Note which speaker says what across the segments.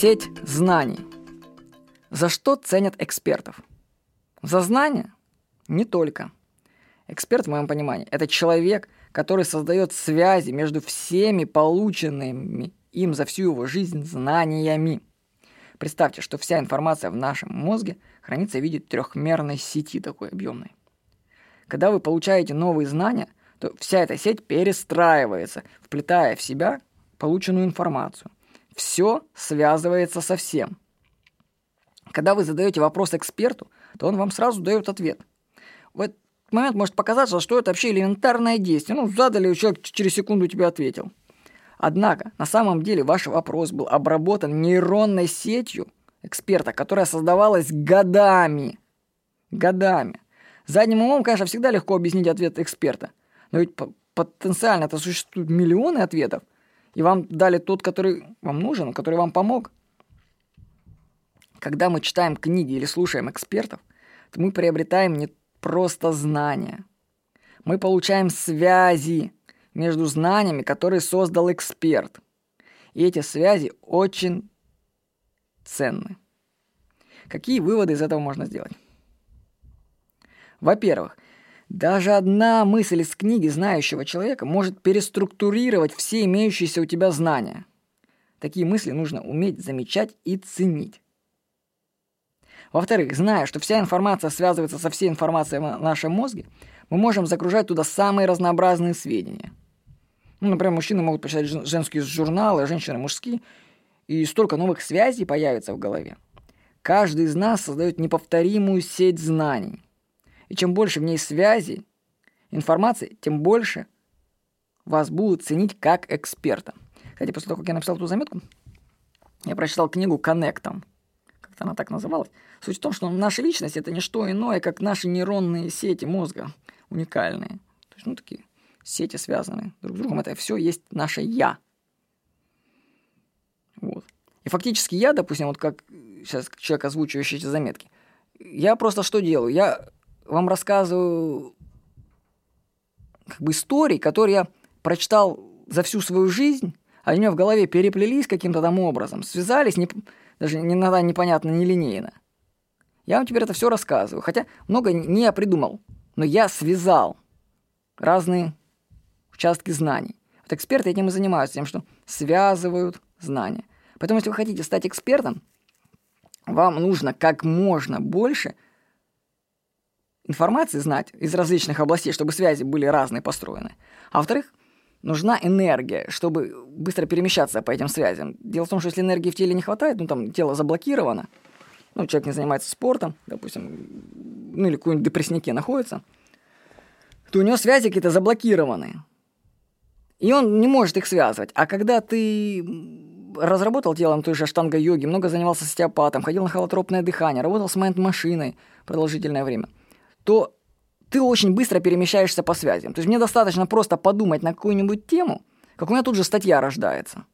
Speaker 1: Сеть знаний. За что ценят экспертов? За знания? Не только. Эксперт, в моем понимании, это человек, который создает связи между всеми полученными им за всю его жизнь знаниями. Представьте, что вся информация в нашем мозге хранится в виде трехмерной сети такой объемной. Когда вы получаете новые знания, то вся эта сеть перестраивается, вплетая в себя полученную информацию. Все связывается со всем. Когда вы задаете вопрос эксперту, то он вам сразу дает ответ. В этот момент может показаться, что это вообще элементарное действие. Ну, задали, человек через секунду тебе ответил. Однако, на самом деле, ваш вопрос был обработан нейронной сетью эксперта, которая создавалась годами. Годами. Задним умом, конечно, всегда легко объяснить ответ эксперта. Но ведь потенциально это существуют миллионы ответов и вам дали тот, который вам нужен, который вам помог. Когда мы читаем книги или слушаем экспертов, то мы приобретаем не просто знания. Мы получаем связи между знаниями, которые создал эксперт. И эти связи очень ценны. Какие выводы из этого можно сделать? Во-первых, даже одна мысль из книги знающего человека может переструктурировать все имеющиеся у тебя знания. Такие мысли нужно уметь замечать и ценить. Во-вторых, зная, что вся информация связывается со всей информацией в нашем мозге, мы можем загружать туда самые разнообразные сведения. Ну, например, мужчины могут почитать женские журналы, женщины мужские, и столько новых связей появится в голове. Каждый из нас создает неповторимую сеть знаний – и чем больше в ней связи, информации, тем больше вас будут ценить как эксперта. Кстати, после того, как я написал эту заметку, я прочитал книгу «Коннектом». Как-то она так называлась. Суть в том, что наша личность – это не что иное, как наши нейронные сети мозга, уникальные. То есть, ну, такие сети связаны друг с другом. Это все есть наше «я». Вот. И фактически я, допустим, вот как сейчас человек, озвучивающий эти заметки, я просто что делаю? Я вам рассказываю как бы истории, которые я прочитал за всю свою жизнь, они у меня в голове переплелись каким-то там образом, связались, не, даже иногда непонятно, нелинейно. Я вам теперь это все рассказываю, хотя много не я придумал, но я связал разные участки знаний. Вот эксперты этим и занимаются, тем, что связывают знания. Поэтому, если вы хотите стать экспертом, вам нужно как можно больше – информации знать из различных областей, чтобы связи были разные построены. А во-вторых, нужна энергия, чтобы быстро перемещаться по этим связям. Дело в том, что если энергии в теле не хватает, ну там тело заблокировано, ну человек не занимается спортом, допустим, ну или какой-нибудь депресснике находится, то у него связи какие-то заблокированы. И он не может их связывать. А когда ты разработал телом той же штанга-йоги, много занимался стеопатом, ходил на холотропное дыхание, работал с майнд-машиной продолжительное время – то ты очень быстро перемещаешься по связям. То есть мне достаточно просто подумать на какую-нибудь тему, как у меня тут же статья рождается.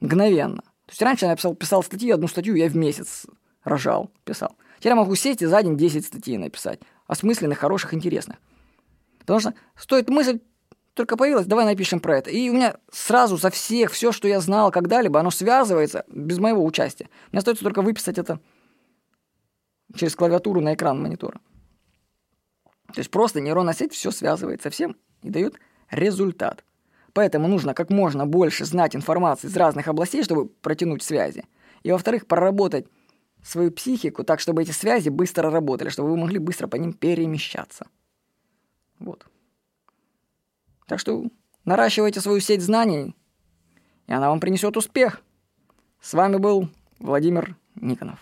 Speaker 1: Мгновенно. То есть раньше я написал, писал статью, одну статью я в месяц рожал, писал. Теперь я могу сесть и за день 10 статей написать. Осмысленных, хороших, интересных. Потому что стоит мысль только появилась, давай напишем про это. И у меня сразу со всех, все, что я знал когда-либо, оно связывается без моего участия. Мне остается только выписать это через клавиатуру на экран монитора. То есть просто нейронная сеть все связывает со всем и дает результат. Поэтому нужно как можно больше знать информации из разных областей, чтобы протянуть связи. И, во-вторых, проработать свою психику так, чтобы эти связи быстро работали, чтобы вы могли быстро по ним перемещаться. Вот. Так что наращивайте свою сеть знаний, и она вам принесет успех. С вами был Владимир Никонов.